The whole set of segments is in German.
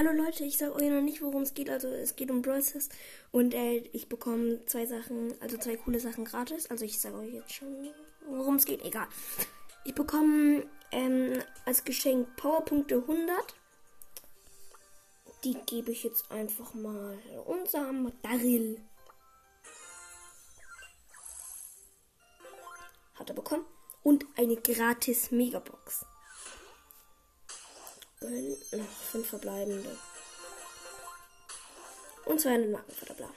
Hallo Leute, ich sage euch noch nicht, worum es geht. Also es geht um Brawl und äh, ich bekomme zwei Sachen, also zwei coole Sachen gratis. Also ich sage euch jetzt schon, worum es geht. Egal. Ich bekomme ähm, als Geschenk Powerpunkte 100. Die gebe ich jetzt einfach mal unserem Daryl. Hat er bekommen. Und eine gratis Megabox. Gönn. Noch fünf verbleibende. Und 200 Marken für bla.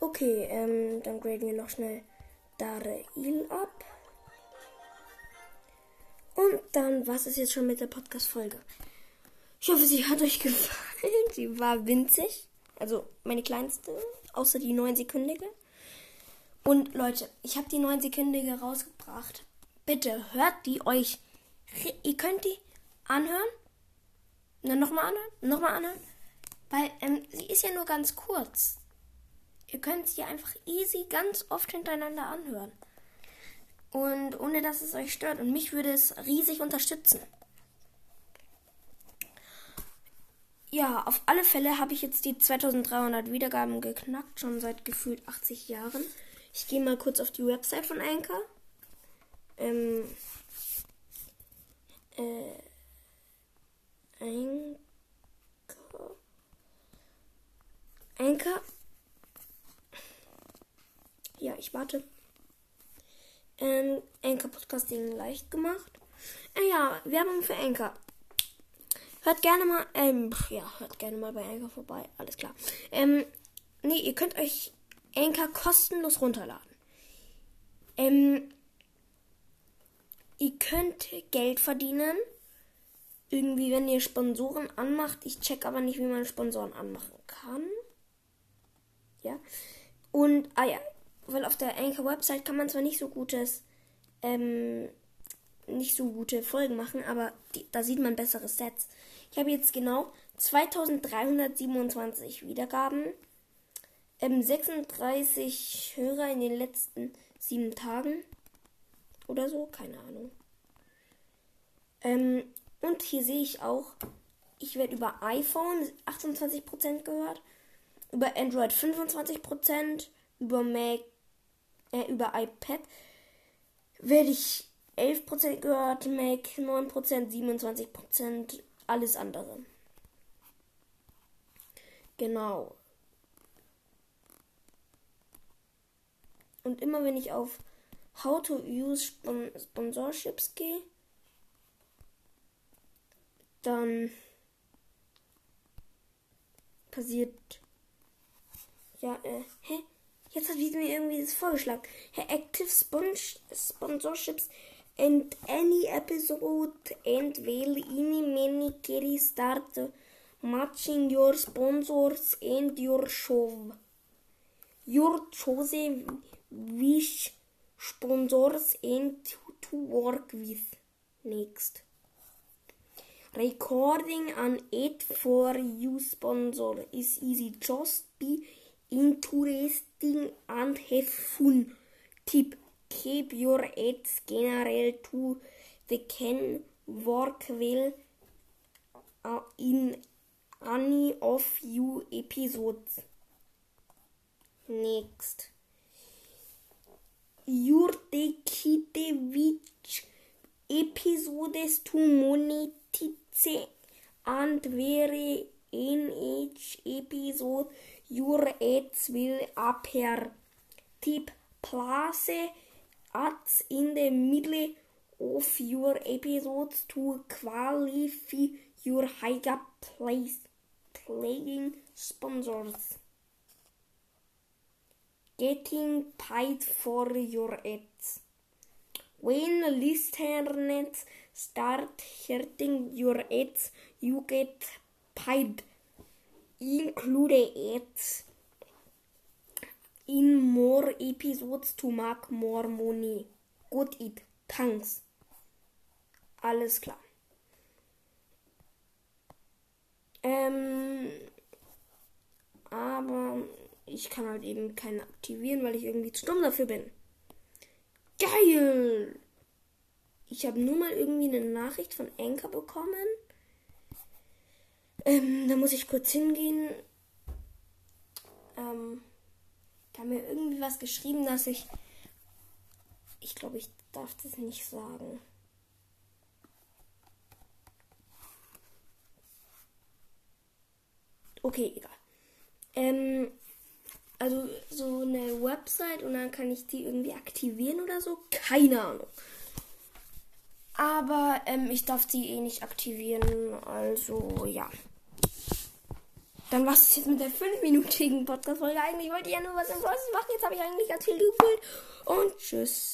Okay, ähm, dann graden wir noch schnell Dareil ab. Und dann was ist jetzt schon mit der Podcast-Folge. Ich hoffe, sie hat euch gefallen. Sie war winzig. Also meine kleinste, außer die 9-sekündige. Und Leute, ich habe die 9-sekündige rausgebracht. Bitte hört die euch ihr könnt die anhören. Dann nochmal anhören, nochmal anhören. Weil ähm, sie ist ja nur ganz kurz. Ihr könnt sie einfach easy ganz oft hintereinander anhören. Und ohne dass es euch stört. Und mich würde es riesig unterstützen. Ja, auf alle Fälle habe ich jetzt die 2300 Wiedergaben geknackt, schon seit gefühlt 80 Jahren. Ich gehe mal kurz auf die Website von Anchor. Ähm, äh, Anchor. Anchor. Ja, ich warte. Ähm, Anchor Podcasting leicht gemacht. Äh, ja, Werbung für Anchor. Hört gerne mal, ähm, ja, hört gerne mal bei Anchor vorbei. Alles klar. Ähm, nee, ihr könnt euch Anchor kostenlos runterladen. Ähm, ihr könnt Geld verdienen. Irgendwie, wenn ihr Sponsoren anmacht. Ich check aber nicht, wie man Sponsoren anmachen kann. Ja. Und, ah ja, weil auf der Anchor-Website kann man zwar nicht so gutes, ähm, nicht so gute Folgen machen, aber die, da sieht man bessere Sets. Ich habe jetzt genau 2327 Wiedergaben, ähm, 36 Hörer in den letzten sieben Tagen oder so, keine Ahnung. Ähm, und hier sehe ich auch, ich werde über iPhone 28% gehört, über Android 25%, über Mac, äh, über iPad werde ich 11% gehört, Mac 9%, 27%, alles andere. Genau. Und immer wenn ich auf How to use Sponsorships gehe, dann passiert. Ja, äh, hä? Jetzt hat mir irgendwie das vorgeschlagen. Hey, Active Spon Sponsorships and any episode and will any many carry start matching your sponsors and your show. Your chosen wish sponsors and to work with. Next. Recording an ad for you sponsor is easy. Just be interesting and have fun. Tip. Keep your ads general to the can work well uh, in any of you episodes. Next. Your kite which episodes to monetize and where in each episode your ads will appear. Tip place ads in the middle of your episodes to qualify your higher place playing sponsors. Getting paid for your ads. When listeners start hearing your ads, you get paid. Include ads in more episodes to make more money. Good it. Thanks. Alles klar. Ähm, ich kann halt eben keinen aktivieren, weil ich irgendwie zu dumm dafür bin. Geil! Ich habe nur mal irgendwie eine Nachricht von Anker bekommen. Ähm, da muss ich kurz hingehen. Ähm, da haben mir irgendwie was geschrieben, dass ich. Ich glaube, ich darf das nicht sagen. Okay, egal. Ähm, also so eine Website und dann kann ich die irgendwie aktivieren oder so. Keine Ahnung. Aber ähm, ich darf die eh nicht aktivieren. Also ja. Dann war es jetzt mit der 5-minütigen Podcast-Folge. Eigentlich wollte ich ja nur was im Voices machen. Jetzt habe ich eigentlich ganz viel gefühlt. Und tschüss.